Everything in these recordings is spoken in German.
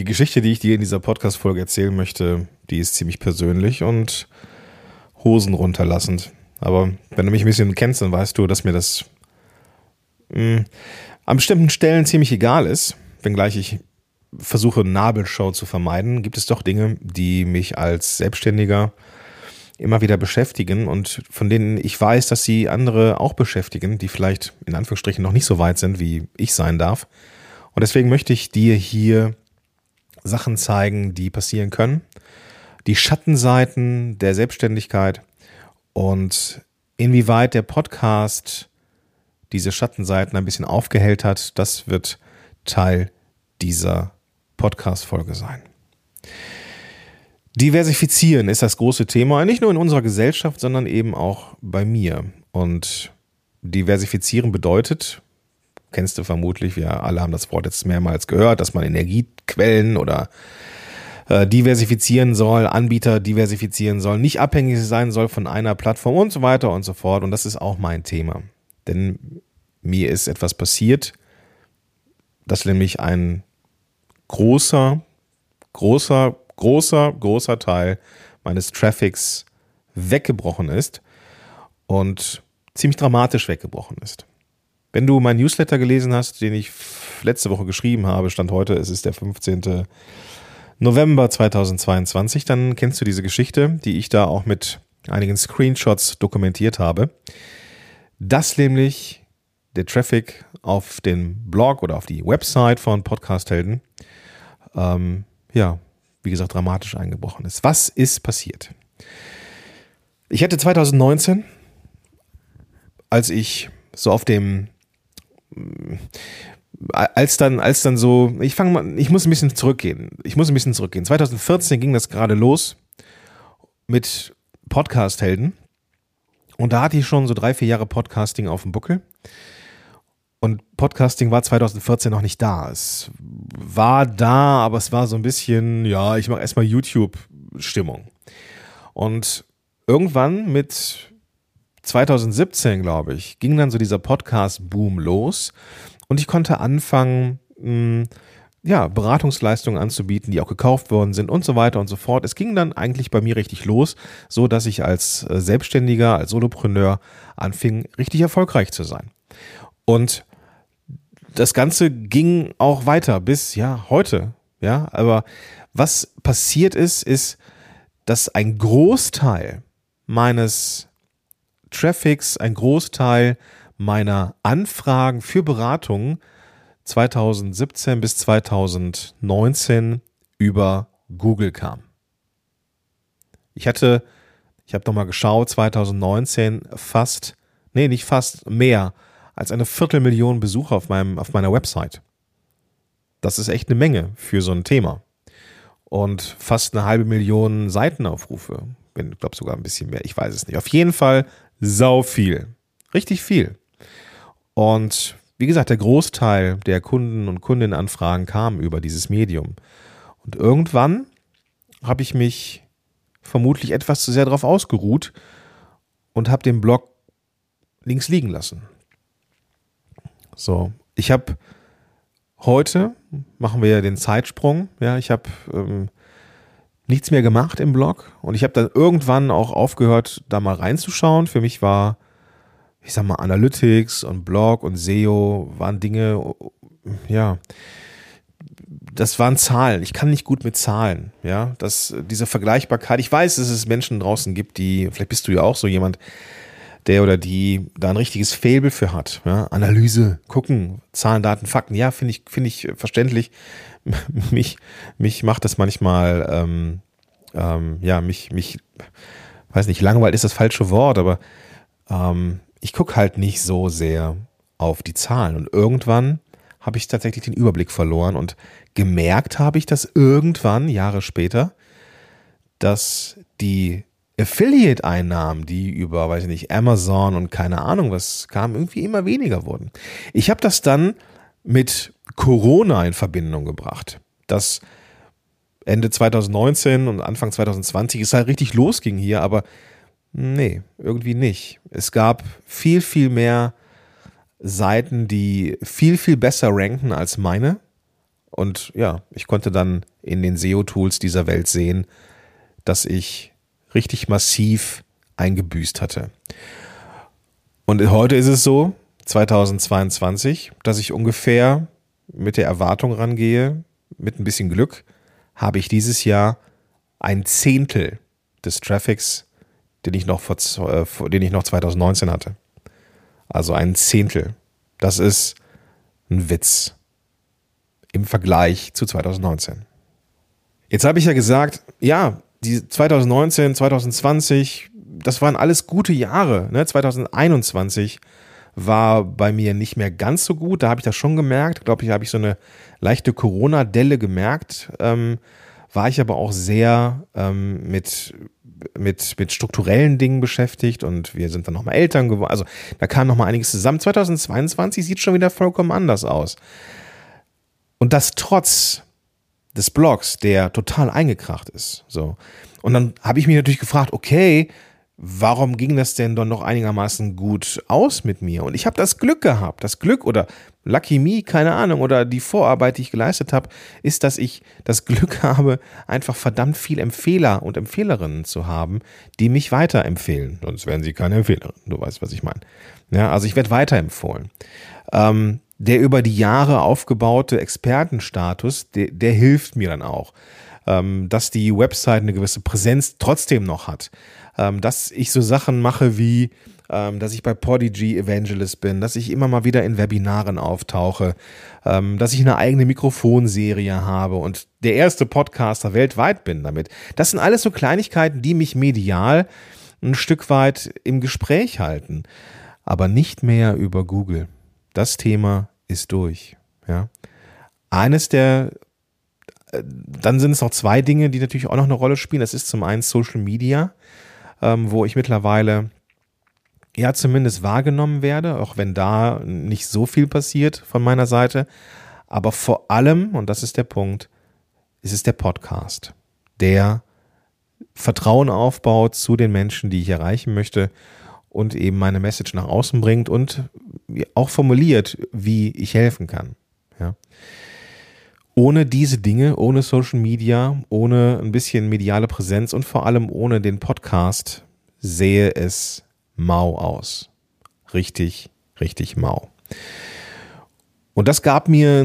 Die Geschichte, die ich dir in dieser Podcast-Folge erzählen möchte, die ist ziemlich persönlich und Hosen runterlassend. Aber wenn du mich ein bisschen kennst, dann weißt du, dass mir das mh, hm, an bestimmten Stellen ziemlich egal ist, wenngleich ich versuche, Nabelshow zu vermeiden, gibt es doch Dinge, die mich als Selbstständiger immer wieder beschäftigen und von denen ich weiß, dass sie andere auch beschäftigen, die vielleicht in Anführungsstrichen noch nicht so weit sind, wie ich sein darf. Und deswegen möchte ich dir hier Sachen zeigen, die passieren können, die Schattenseiten der Selbstständigkeit und inwieweit der Podcast diese Schattenseiten ein bisschen aufgehellt hat, das wird Teil dieser Podcast-Folge sein. Diversifizieren ist das große Thema, nicht nur in unserer Gesellschaft, sondern eben auch bei mir. Und diversifizieren bedeutet, kennst du vermutlich, wir alle haben das Wort jetzt mehrmals gehört, dass man Energiequellen oder äh, diversifizieren soll, Anbieter diversifizieren soll, nicht abhängig sein soll von einer Plattform und so weiter und so fort. Und das ist auch mein Thema. Denn mir ist etwas passiert, dass nämlich ein großer, großer, großer, großer Teil meines Traffics weggebrochen ist und ziemlich dramatisch weggebrochen ist. Wenn du mein Newsletter gelesen hast, den ich letzte Woche geschrieben habe, stand heute, es ist der 15. November 2022, dann kennst du diese Geschichte, die ich da auch mit einigen Screenshots dokumentiert habe. Dass nämlich der Traffic auf den Blog oder auf die Website von Podcast Helden ähm, ja, wie gesagt, dramatisch eingebrochen ist. Was ist passiert? Ich hatte 2019, als ich so auf dem, als dann, als dann so, ich fange mal, ich muss ein bisschen zurückgehen. Ich muss ein bisschen zurückgehen. 2014 ging das gerade los mit Podcast-Helden. Und da hatte ich schon so drei, vier Jahre Podcasting auf dem Buckel. Und Podcasting war 2014 noch nicht da. Es war da, aber es war so ein bisschen, ja, ich mache erstmal YouTube-Stimmung. Und irgendwann mit 2017, glaube ich, ging dann so dieser Podcast-Boom los und ich konnte anfangen, hm, ja, Beratungsleistungen anzubieten, die auch gekauft worden sind und so weiter und so fort. Es ging dann eigentlich bei mir richtig los, so dass ich als äh, Selbstständiger, als Solopreneur anfing, richtig erfolgreich zu sein. Und das Ganze ging auch weiter bis ja heute. Ja, aber was passiert ist, ist, dass ein Großteil meines Traffics, ein Großteil meiner Anfragen für Beratungen 2017 bis 2019 über Google kam. Ich hatte, ich habe nochmal geschaut, 2019 fast, nee, nicht fast, mehr als eine Viertelmillion Besucher auf, meinem, auf meiner Website. Das ist echt eine Menge für so ein Thema. Und fast eine halbe Million Seitenaufrufe. Ich glaube sogar ein bisschen mehr, ich weiß es nicht. Auf jeden Fall sau viel. Richtig viel. Und wie gesagt, der Großteil der Kunden und Kundinnenanfragen kam über dieses Medium. Und irgendwann habe ich mich vermutlich etwas zu sehr darauf ausgeruht und habe den Blog links liegen lassen. So, ich habe heute, machen wir ja den Zeitsprung, ja, ich habe ähm, nichts mehr gemacht im Blog und ich habe dann irgendwann auch aufgehört, da mal reinzuschauen. Für mich war, ich sag mal, Analytics und Blog und SEO waren Dinge, ja, das waren Zahlen. Ich kann nicht gut mit Zahlen, ja. Das, diese Vergleichbarkeit. Ich weiß, dass es Menschen draußen gibt, die, vielleicht bist du ja auch so jemand, der oder die da ein richtiges Faible für hat. Ja? Analyse, gucken, Zahlen, Daten, Fakten. Ja, finde ich, finde ich verständlich. mich, mich macht das manchmal, ähm, ähm, ja, mich, mich, weiß nicht, langweilt ist das falsche Wort, aber ähm, ich gucke halt nicht so sehr auf die Zahlen. Und irgendwann habe ich tatsächlich den Überblick verloren und gemerkt habe ich das irgendwann, Jahre später, dass die Affiliate-Einnahmen, die über, weiß ich nicht, Amazon und keine Ahnung was kamen, irgendwie immer weniger wurden. Ich habe das dann mit Corona in Verbindung gebracht, dass Ende 2019 und Anfang 2020 es halt richtig losging hier, aber nee, irgendwie nicht. Es gab viel, viel mehr Seiten, die viel, viel besser ranken als meine Und ja, ich konnte dann in den SEO-Tools dieser Welt sehen, dass ich richtig massiv eingebüßt hatte. Und heute ist es so, 2022, dass ich ungefähr mit der Erwartung rangehe, mit ein bisschen Glück, habe ich dieses Jahr ein Zehntel des Traffics, den ich noch, vor, äh, den ich noch 2019 hatte. Also ein Zehntel. Das ist ein Witz im Vergleich zu 2019. Jetzt habe ich ja gesagt, ja, die 2019, 2020, das waren alles gute Jahre. Ne? 2021 war bei mir nicht mehr ganz so gut. Da habe ich das schon gemerkt. Glaube ich, habe ich so eine leichte Corona-Delle gemerkt. Ähm, war ich aber auch sehr ähm, mit, mit, mit strukturellen Dingen beschäftigt und wir sind dann nochmal Eltern geworden. Also da kam nochmal einiges zusammen. 2022 sieht schon wieder vollkommen anders aus. Und das trotz des Blogs, der total eingekracht ist. So. Und dann habe ich mich natürlich gefragt, okay, warum ging das denn dann noch einigermaßen gut aus mit mir? Und ich habe das Glück gehabt, das Glück oder Lucky Me, keine Ahnung, oder die Vorarbeit, die ich geleistet habe, ist, dass ich das Glück habe, einfach verdammt viel Empfehler und Empfehlerinnen zu haben, die mich weiterempfehlen. Sonst wären sie keine Empfehlerin. Du weißt, was ich meine. Ja, also ich werde weiterempfohlen. Ähm, der über die Jahre aufgebaute Expertenstatus, der, der hilft mir dann auch, ähm, dass die Website eine gewisse Präsenz trotzdem noch hat ähm, dass ich so Sachen mache wie, ähm, dass ich bei Podigy Evangelist bin, dass ich immer mal wieder in Webinaren auftauche, ähm, dass ich eine eigene Mikrofonserie habe und der erste Podcaster weltweit bin damit. Das sind alles so Kleinigkeiten, die mich medial ein Stück weit im Gespräch halten, aber nicht mehr über Google. Das Thema ist durch. Ja. Eines der äh, dann sind es noch zwei Dinge, die natürlich auch noch eine Rolle spielen. Das ist zum einen Social Media ähm, wo ich mittlerweile ja zumindest wahrgenommen werde, auch wenn da nicht so viel passiert von meiner Seite. Aber vor allem, und das ist der Punkt, ist es der Podcast, der Vertrauen aufbaut zu den Menschen, die ich erreichen möchte und eben meine Message nach außen bringt und auch formuliert, wie ich helfen kann. Ja ohne diese Dinge, ohne Social Media, ohne ein bisschen mediale Präsenz und vor allem ohne den Podcast sehe es mau aus. Richtig, richtig mau. Und das gab mir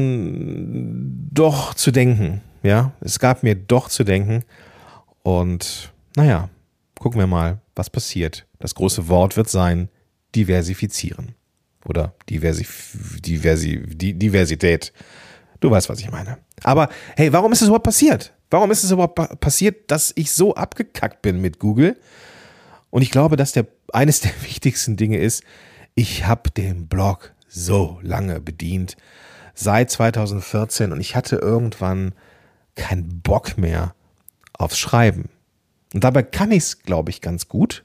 doch zu denken. Ja, es gab mir doch zu denken. Und naja, gucken wir mal, was passiert. Das große Wort wird sein, diversifizieren. Oder Diversif Diversi Diversität. Du weißt, was ich meine. Aber hey, warum ist es überhaupt passiert? Warum ist es überhaupt passiert, dass ich so abgekackt bin mit Google? Und ich glaube, dass der eines der wichtigsten Dinge ist, ich habe den Blog so lange bedient, seit 2014 und ich hatte irgendwann keinen Bock mehr aufs Schreiben. Und dabei kann ich es, glaube ich, ganz gut.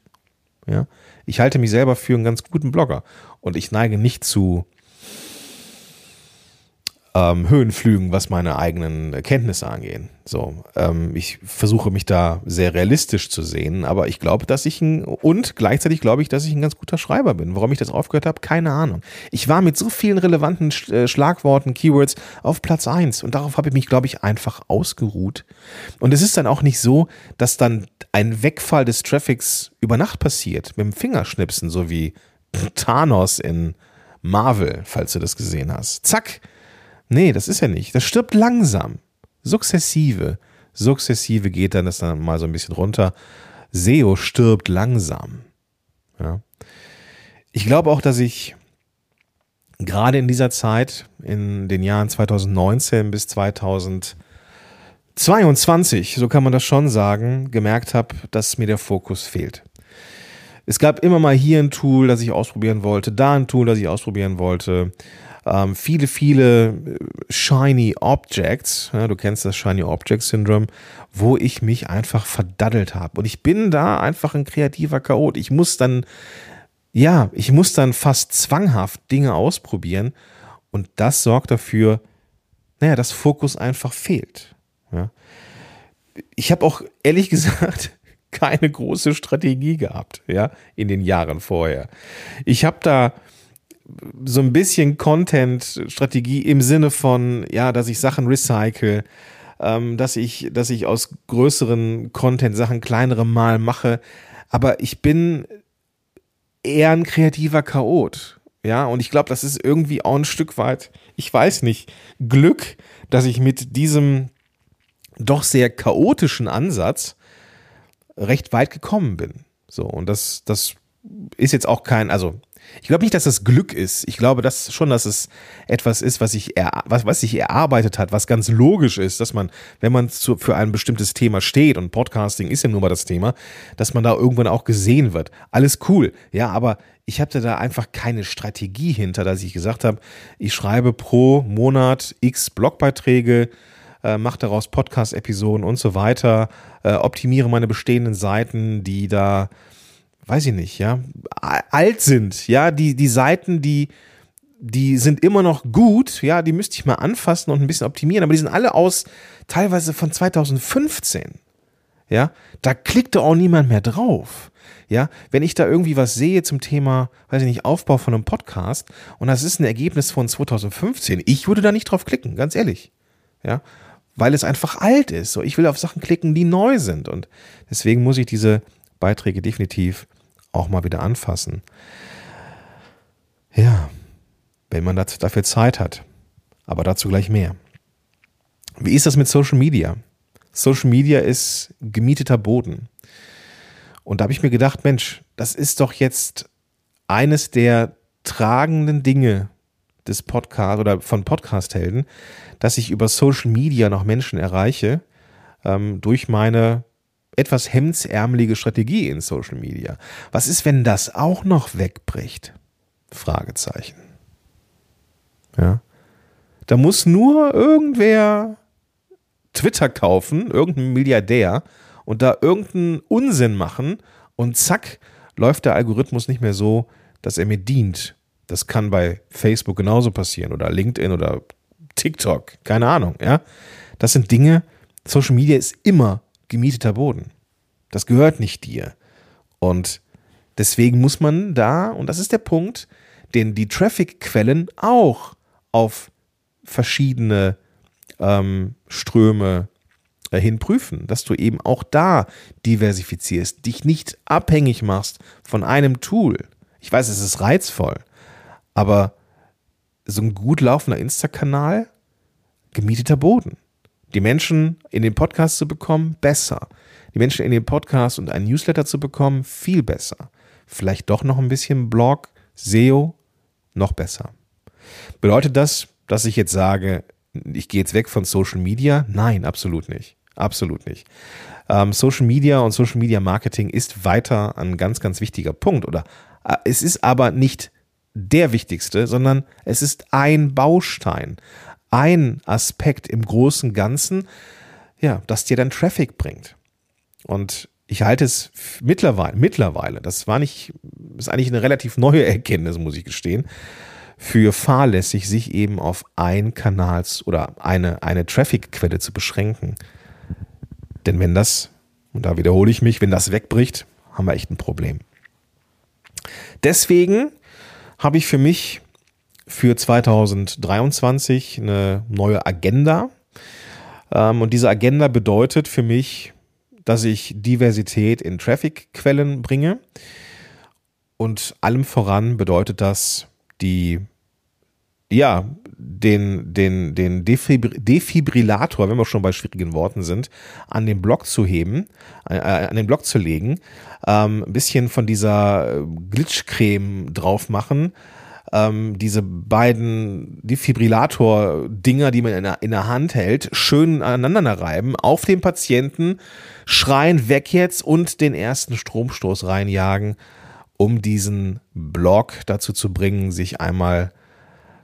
Ja, ich halte mich selber für einen ganz guten Blogger und ich neige nicht zu ähm, Höhenflügen, was meine eigenen Kenntnisse angehen. So, ähm, ich versuche mich da sehr realistisch zu sehen, aber ich glaube, dass ich ein und gleichzeitig glaube ich, dass ich ein ganz guter Schreiber bin. Warum ich das aufgehört habe, keine Ahnung. Ich war mit so vielen relevanten Sch äh, Schlagworten, Keywords auf Platz eins und darauf habe ich mich, glaube ich, einfach ausgeruht. Und es ist dann auch nicht so, dass dann ein Wegfall des Traffics über Nacht passiert, mit dem Fingerschnipsen, so wie Thanos in Marvel, falls du das gesehen hast. Zack, Nee, das ist ja nicht. Das stirbt langsam. Sukzessive. Sukzessive geht dann das dann mal so ein bisschen runter. SEO stirbt langsam. Ja. Ich glaube auch, dass ich gerade in dieser Zeit, in den Jahren 2019 bis 2022, so kann man das schon sagen, gemerkt habe, dass mir der Fokus fehlt. Es gab immer mal hier ein Tool, das ich ausprobieren wollte, da ein Tool, das ich ausprobieren wollte ähm, viele, viele äh, Shiny Objects, ja, du kennst das Shiny Object Syndrome, wo ich mich einfach verdaddelt habe. Und ich bin da einfach ein kreativer Chaot. Ich muss dann, ja, ich muss dann fast zwanghaft Dinge ausprobieren. Und das sorgt dafür, naja, dass Fokus einfach fehlt. Ja. Ich habe auch ehrlich gesagt keine große Strategie gehabt, ja, in den Jahren vorher. Ich habe da so ein bisschen Content-Strategie im Sinne von, ja, dass ich Sachen recycle, ähm, dass ich, dass ich aus größeren Content-Sachen kleinere mal mache. Aber ich bin eher ein kreativer Chaot. Ja, und ich glaube, das ist irgendwie auch ein Stück weit, ich weiß nicht, Glück, dass ich mit diesem doch sehr chaotischen Ansatz recht weit gekommen bin. So, und das, das ist jetzt auch kein, also ich glaube nicht, dass das Glück ist. Ich glaube dass schon, dass es etwas ist, was sich, er, was, was erarbeitet hat, was ganz logisch ist, dass man, wenn man zu, für ein bestimmtes Thema steht, und Podcasting ist ja nun mal das Thema, dass man da irgendwann auch gesehen wird. Alles cool. Ja, aber ich hatte da einfach keine Strategie hinter, dass ich gesagt habe, ich schreibe pro Monat x Blogbeiträge, äh, mache daraus Podcast-Episoden und so weiter, äh, optimiere meine bestehenden Seiten, die da weiß ich nicht, ja, alt sind, ja, die, die Seiten, die, die sind immer noch gut, ja, die müsste ich mal anfassen und ein bisschen optimieren, aber die sind alle aus teilweise von 2015. Ja, da klickte auch niemand mehr drauf. Ja, wenn ich da irgendwie was sehe zum Thema, weiß ich nicht, Aufbau von einem Podcast und das ist ein Ergebnis von 2015, ich würde da nicht drauf klicken, ganz ehrlich. Ja, weil es einfach alt ist. So, ich will auf Sachen klicken, die neu sind und deswegen muss ich diese Beiträge definitiv auch mal wieder anfassen. Ja, wenn man dafür Zeit hat. Aber dazu gleich mehr. Wie ist das mit Social Media? Social Media ist gemieteter Boden. Und da habe ich mir gedacht, Mensch, das ist doch jetzt eines der tragenden Dinge des Podcasts oder von Podcast-Helden, dass ich über Social Media noch Menschen erreiche ähm, durch meine etwas hemdsärmelige Strategie in Social Media. Was ist, wenn das auch noch wegbricht? Fragezeichen. Ja. Da muss nur irgendwer Twitter kaufen, irgendein Milliardär und da irgendeinen Unsinn machen und zack, läuft der Algorithmus nicht mehr so, dass er mir dient. Das kann bei Facebook genauso passieren oder LinkedIn oder TikTok, keine Ahnung, ja. Das sind Dinge, Social Media ist immer gemieteter Boden. Das gehört nicht dir. Und deswegen muss man da, und das ist der Punkt, den die Traffic-Quellen auch auf verschiedene ähm, Ströme äh, hin prüfen, dass du eben auch da diversifizierst, dich nicht abhängig machst von einem Tool. Ich weiß, es ist reizvoll, aber so ein gut laufender Insta-Kanal, gemieteter Boden die Menschen in den Podcast zu bekommen, besser. Die Menschen in den Podcast und einen Newsletter zu bekommen, viel besser. Vielleicht doch noch ein bisschen Blog, SEO, noch besser. Bedeutet das, dass ich jetzt sage, ich gehe jetzt weg von Social Media? Nein, absolut nicht. Absolut nicht. Ähm, Social Media und Social Media Marketing ist weiter ein ganz, ganz wichtiger Punkt. Oder äh, es ist aber nicht der wichtigste, sondern es ist ein Baustein ein Aspekt im großen Ganzen, ja, das dir dann Traffic bringt. Und ich halte es mittlerweile, mittlerweile, das war nicht, ist eigentlich eine relativ neue Erkenntnis, muss ich gestehen, für fahrlässig, sich eben auf ein Kanals oder eine, eine Traffic-Quelle zu beschränken. Denn wenn das, und da wiederhole ich mich, wenn das wegbricht, haben wir echt ein Problem. Deswegen habe ich für mich für 2023 eine neue Agenda. Ähm, und diese Agenda bedeutet für mich, dass ich Diversität in Traffic-Quellen bringe. Und allem voran bedeutet das, die, ja, den, den, den Defibrillator, wenn wir schon bei schwierigen Worten sind, an den Block zu heben, äh, an den Block zu legen, ähm, ein bisschen von dieser Glitchcreme drauf machen, ähm, diese beiden Defibrillator-Dinger, die man in der, in der Hand hält, schön aneinander reiben, auf den Patienten, schreien weg jetzt und den ersten Stromstoß reinjagen, um diesen Block dazu zu bringen, sich einmal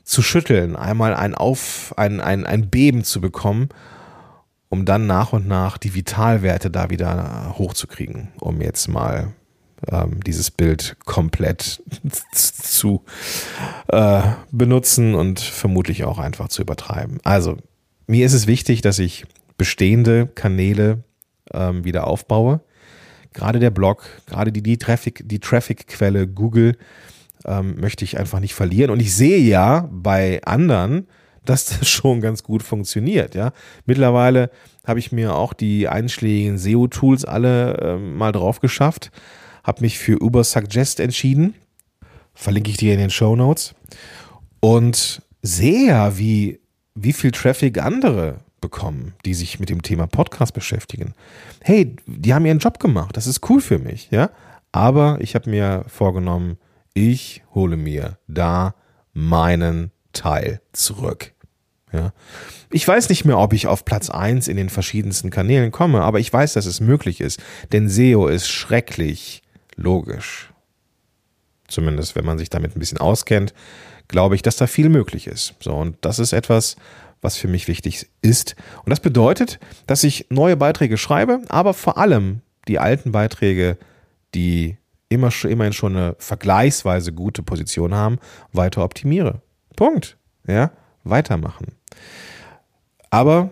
zu schütteln, einmal ein Auf, ein, ein, ein Beben zu bekommen, um dann nach und nach die Vitalwerte da wieder hochzukriegen, um jetzt mal ähm, dieses Bild komplett zu äh, benutzen und vermutlich auch einfach zu übertreiben. Also mir ist es wichtig, dass ich bestehende Kanäle ähm, wieder aufbaue. Gerade der Blog, gerade die, die Traffic, die Traffic-Quelle Google ähm, möchte ich einfach nicht verlieren. Und ich sehe ja bei anderen, dass das schon ganz gut funktioniert. Ja, mittlerweile habe ich mir auch die einschlägigen SEO-Tools alle äh, mal drauf geschafft, habe mich für Uber Suggest entschieden, verlinke ich dir in den Show Notes und sehe ja, wie wie viel Traffic andere bekommen, die sich mit dem Thema Podcast beschäftigen. Hey, die haben ihren Job gemacht, das ist cool für mich, ja. Aber ich habe mir vorgenommen, ich hole mir da meinen Teil zurück. Ja. Ich weiß nicht mehr, ob ich auf Platz 1 in den verschiedensten Kanälen komme, aber ich weiß, dass es möglich ist, denn SEO ist schrecklich logisch. Zumindest wenn man sich damit ein bisschen auskennt, glaube ich, dass da viel möglich ist. So, und das ist etwas, was für mich wichtig ist. Und das bedeutet, dass ich neue Beiträge schreibe, aber vor allem die alten Beiträge, die immer, immerhin schon eine vergleichsweise gute Position haben, weiter optimiere. Punkt. Ja, weitermachen. Aber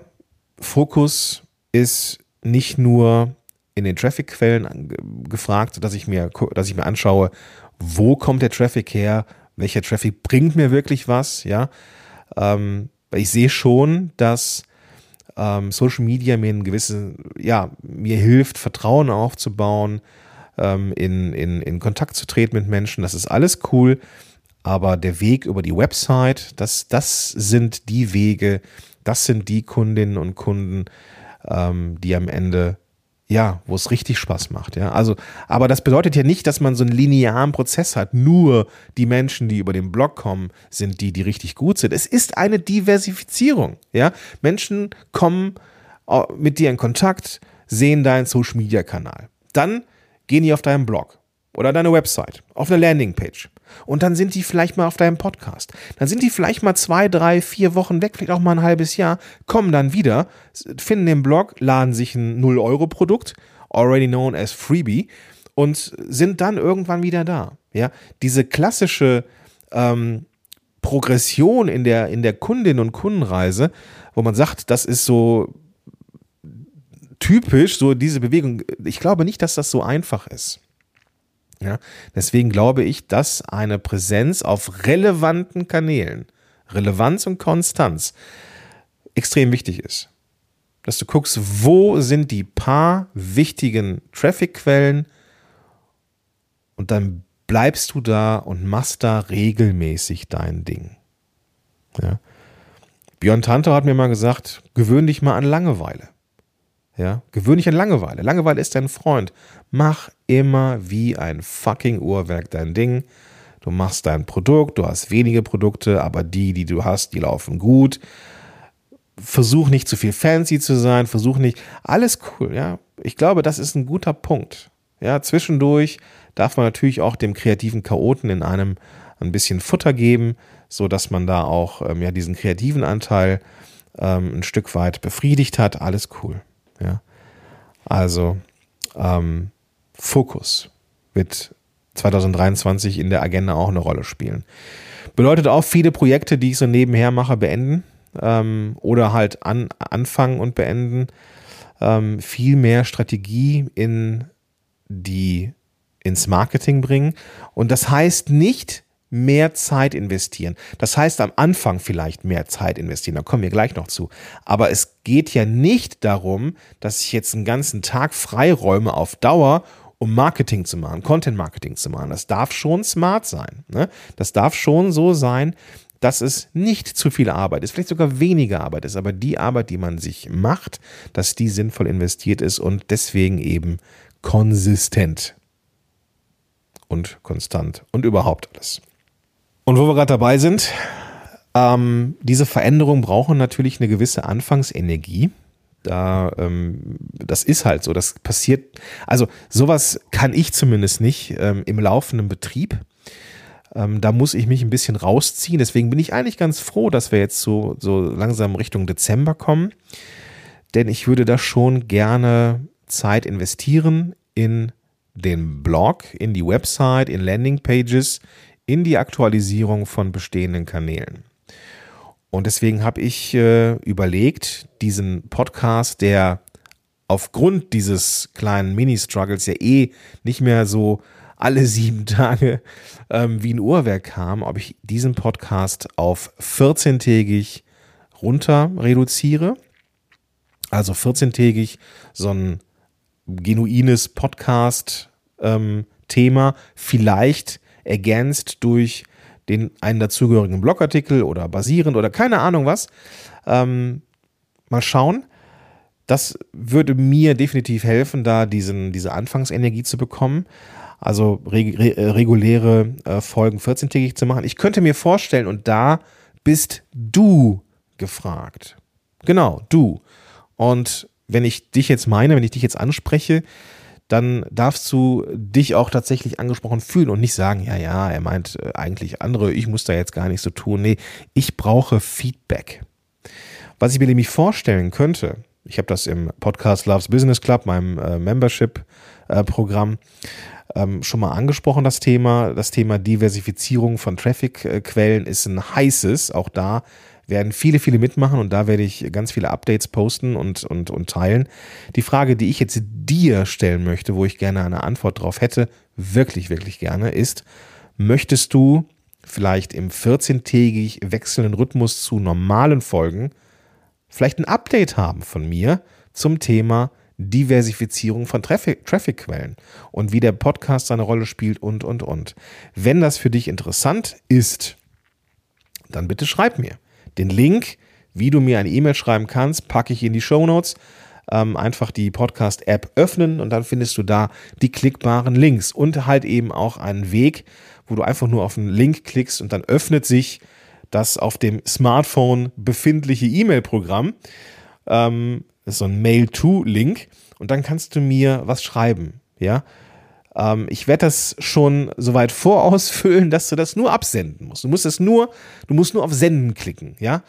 Fokus ist nicht nur in den Traffic-Quellen gefragt, dass ich mir, dass ich mir anschaue, wo kommt der Traffic her, welcher Traffic bringt mir wirklich was, ja. Ähm, ich sehe schon, dass ähm, Social Media mir ein gewisses, ja, mir hilft, Vertrauen aufzubauen, ähm, in, in, in Kontakt zu treten mit Menschen. Das ist alles cool. Aber der Weg über die Website, das, das sind die Wege, das sind die Kundinnen und Kunden, ähm, die am Ende ja, wo es richtig Spaß macht, ja. Also, aber das bedeutet ja nicht, dass man so einen linearen Prozess hat. Nur die Menschen, die über den Blog kommen, sind die, die richtig gut sind. Es ist eine Diversifizierung, ja. Menschen kommen äh, mit dir in Kontakt, sehen deinen Social Media Kanal. Dann gehen die auf deinen Blog oder deine Website, auf eine Landingpage. Und dann sind die vielleicht mal auf deinem Podcast. Dann sind die vielleicht mal zwei, drei, vier Wochen weg, vielleicht auch mal ein halbes Jahr, kommen dann wieder, finden den Blog, laden sich ein 0-Euro-Produkt, already known as Freebie, und sind dann irgendwann wieder da. Ja, diese klassische ähm, Progression in der, in der Kundin- und Kundenreise, wo man sagt, das ist so typisch, so diese Bewegung. Ich glaube nicht, dass das so einfach ist. Ja, deswegen glaube ich, dass eine Präsenz auf relevanten Kanälen, Relevanz und Konstanz, extrem wichtig ist. Dass du guckst, wo sind die paar wichtigen Traffic-Quellen und dann bleibst du da und machst da regelmäßig dein Ding. Ja. Björn Tantor hat mir mal gesagt, gewöhn dich mal an Langeweile. Ja, gewöhn dich an Langeweile. Langeweile ist dein Freund. Mach immer wie ein fucking Uhrwerk dein Ding. Du machst dein Produkt, du hast wenige Produkte, aber die, die du hast, die laufen gut. Versuch nicht zu viel fancy zu sein, versuch nicht, alles cool, ja. Ich glaube, das ist ein guter Punkt. Ja, zwischendurch darf man natürlich auch dem kreativen Chaoten in einem ein bisschen Futter geben, so dass man da auch ähm, ja diesen kreativen Anteil ähm, ein Stück weit befriedigt hat. Alles cool. Ja. Also ähm, Fokus wird 2023 in der Agenda auch eine Rolle spielen. Bedeutet auch viele Projekte, die ich so nebenher mache, beenden ähm, oder halt an, anfangen und beenden. Ähm, viel mehr Strategie in die ins Marketing bringen. Und das heißt nicht, mehr Zeit investieren. Das heißt am Anfang vielleicht mehr Zeit investieren, da kommen wir gleich noch zu. Aber es geht ja nicht darum, dass ich jetzt einen ganzen Tag freiräume auf Dauer, um Marketing zu machen, Content Marketing zu machen. Das darf schon smart sein. Ne? Das darf schon so sein, dass es nicht zu viel Arbeit ist, vielleicht sogar weniger Arbeit ist, aber die Arbeit, die man sich macht, dass die sinnvoll investiert ist und deswegen eben konsistent und konstant und überhaupt alles. Und wo wir gerade dabei sind, ähm, diese Veränderungen brauchen natürlich eine gewisse Anfangsenergie. Da, ähm, das ist halt so, das passiert. Also sowas kann ich zumindest nicht ähm, im laufenden Betrieb. Ähm, da muss ich mich ein bisschen rausziehen. Deswegen bin ich eigentlich ganz froh, dass wir jetzt so, so langsam Richtung Dezember kommen. Denn ich würde da schon gerne Zeit investieren in den Blog, in die Website, in Landingpages, in die Aktualisierung von bestehenden Kanälen. Und deswegen habe ich äh, überlegt, diesen Podcast, der aufgrund dieses kleinen Mini-Struggles ja eh nicht mehr so alle sieben Tage ähm, wie ein Uhrwerk kam, ob ich diesen Podcast auf 14-tägig runter reduziere. Also 14-tägig so ein genuines Podcast-Thema, ähm, vielleicht ergänzt durch den einen dazugehörigen Blogartikel oder basierend oder keine Ahnung was. Ähm, mal schauen. Das würde mir definitiv helfen, da diesen, diese Anfangsenergie zu bekommen. Also reg re reguläre äh, Folgen 14-tägig zu machen. Ich könnte mir vorstellen, und da bist du gefragt. Genau, du. Und wenn ich dich jetzt meine, wenn ich dich jetzt anspreche, dann darfst du dich auch tatsächlich angesprochen fühlen und nicht sagen, ja, ja, er meint äh, eigentlich andere, ich muss da jetzt gar nicht so tun. Nee, ich brauche Feedback. Was ich mir nämlich vorstellen könnte, ich habe das im Podcast Loves Business Club, meinem äh, Membership-Programm, äh, ähm, schon mal angesprochen, das Thema. Das Thema Diversifizierung von Traffic-Quellen ist ein heißes. Auch da werden viele, viele mitmachen und da werde ich ganz viele Updates posten und, und, und teilen. Die Frage, die ich jetzt dir stellen möchte, wo ich gerne eine Antwort drauf hätte, wirklich, wirklich gerne, ist, möchtest du vielleicht im 14-tägig wechselnden Rhythmus zu normalen Folgen vielleicht ein Update haben von mir zum Thema Diversifizierung von Traffic-Quellen und wie der Podcast seine Rolle spielt und, und, und. Wenn das für dich interessant ist, dann bitte schreib mir. Den Link, wie du mir eine E-Mail schreiben kannst, packe ich in die Show Notes. Ähm, einfach die Podcast-App öffnen und dann findest du da die klickbaren Links und halt eben auch einen Weg, wo du einfach nur auf einen Link klickst und dann öffnet sich das auf dem Smartphone befindliche E-Mail-Programm. Ähm, das ist so ein Mail-to-Link und dann kannst du mir was schreiben. Ja, ähm, ich werde das schon soweit vorausfüllen, dass du das nur absenden musst. Du musst es nur, du musst nur auf Senden klicken, ja.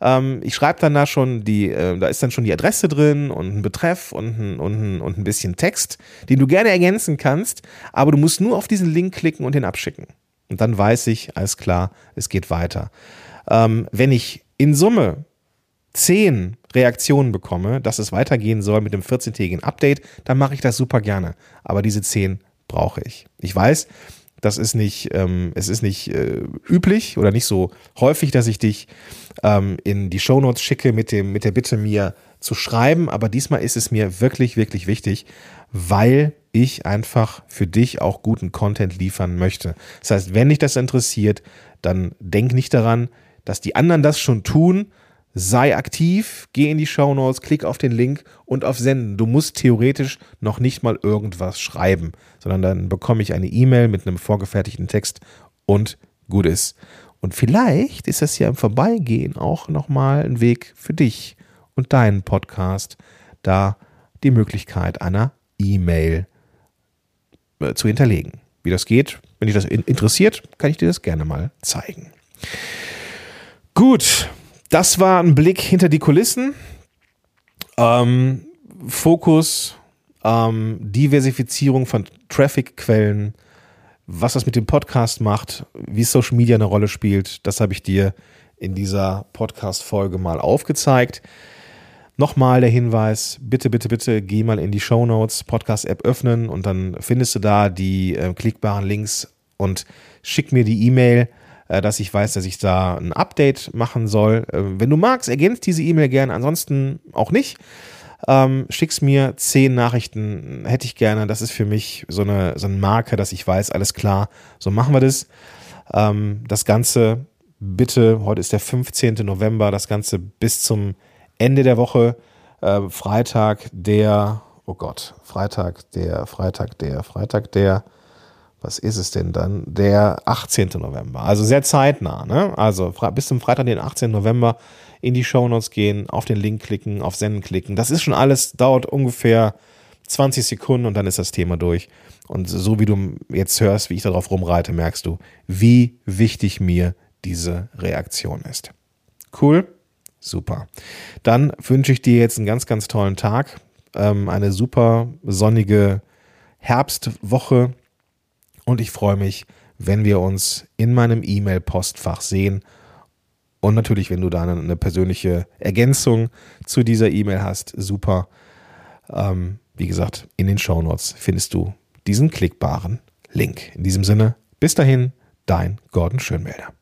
Ähm, ich schreibe dann da schon die, äh, da ist dann schon die Adresse drin und ein Betreff und ein, und, ein, und ein bisschen Text, den du gerne ergänzen kannst, aber du musst nur auf diesen Link klicken und den abschicken. Und dann weiß ich, alles klar, es geht weiter. Ähm, wenn ich in Summe zehn Reaktionen bekomme, dass es weitergehen soll mit dem 14-tägigen Update, dann mache ich das super gerne. Aber diese zehn brauche ich. Ich weiß, das ist nicht, ähm, es ist nicht äh, üblich oder nicht so häufig, dass ich dich ähm, in die Shownotes schicke mit, dem, mit der Bitte, mir zu schreiben. Aber diesmal ist es mir wirklich, wirklich wichtig, weil ich einfach für dich auch guten Content liefern möchte. Das heißt, wenn dich das interessiert, dann denk nicht daran, dass die anderen das schon tun sei aktiv, geh in die Show Notes, klick auf den Link und auf Senden. Du musst theoretisch noch nicht mal irgendwas schreiben, sondern dann bekomme ich eine E-Mail mit einem vorgefertigten Text und gut ist. Und vielleicht ist das ja im Vorbeigehen auch nochmal ein Weg für dich und deinen Podcast, da die Möglichkeit einer E-Mail äh, zu hinterlegen. Wie das geht, wenn dich das interessiert, kann ich dir das gerne mal zeigen. Gut, das war ein Blick hinter die Kulissen. Ähm, Fokus, ähm, Diversifizierung von Traffic-Quellen, was das mit dem Podcast macht, wie Social Media eine Rolle spielt, das habe ich dir in dieser Podcast-Folge mal aufgezeigt. Nochmal der Hinweis, bitte, bitte, bitte geh mal in die Show Notes, Podcast-App öffnen und dann findest du da die äh, klickbaren Links und schick mir die E-Mail dass ich weiß, dass ich da ein Update machen soll. Äh, wenn du magst, ergänzt diese E-Mail gerne, ansonsten auch nicht. Ähm, schick's mir zehn Nachrichten, hätte ich gerne. Das ist für mich so eine, so eine Marke, dass ich weiß, alles klar, so machen wir das. Ähm, das Ganze bitte, heute ist der 15. November, das Ganze bis zum Ende der Woche, äh, Freitag, der, oh Gott, Freitag, der, Freitag, der, Freitag, der, was ist es denn dann? Der 18. November. Also sehr zeitnah. Ne? Also bis zum Freitag, den 18. November, in die Shownotes gehen, auf den Link klicken, auf Senden klicken. Das ist schon alles, dauert ungefähr 20 Sekunden und dann ist das Thema durch. Und so wie du jetzt hörst, wie ich darauf rumreite, merkst du, wie wichtig mir diese Reaktion ist. Cool? Super. Dann wünsche ich dir jetzt einen ganz, ganz tollen Tag, ähm, eine super sonnige Herbstwoche und ich freue mich, wenn wir uns in meinem E-Mail-Postfach sehen. Und natürlich, wenn du da eine, persönliche Ergänzung zu dieser E-Mail hast, super. Ähm, wie gesagt, in den Show Notes findest du diesen klickbaren Link. In diesem Sinne, bis dahin, dein Gordon Schönmelder.